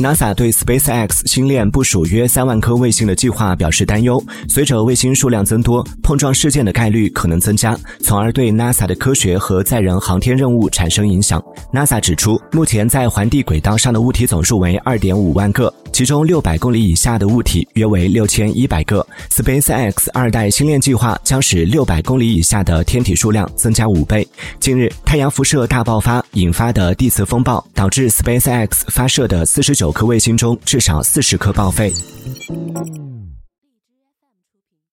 NASA 对 SpaceX 星链部署约三万颗卫星的计划表示担忧。随着卫星数量增多，碰撞事件的概率可能增加，从而对 NASA 的科学和载人航天任务产生影响。NASA 指出，目前在环地轨道上的物体总数为二点五万个，其中六百公里以下的物体约为六千一百个。SpaceX 二代星链计划将使六百公里以下的天体数量增加五倍。近日，太阳辐射大爆发引发的地磁风暴，导致 SpaceX 发射的四十九。颗卫星中至少四十颗报废。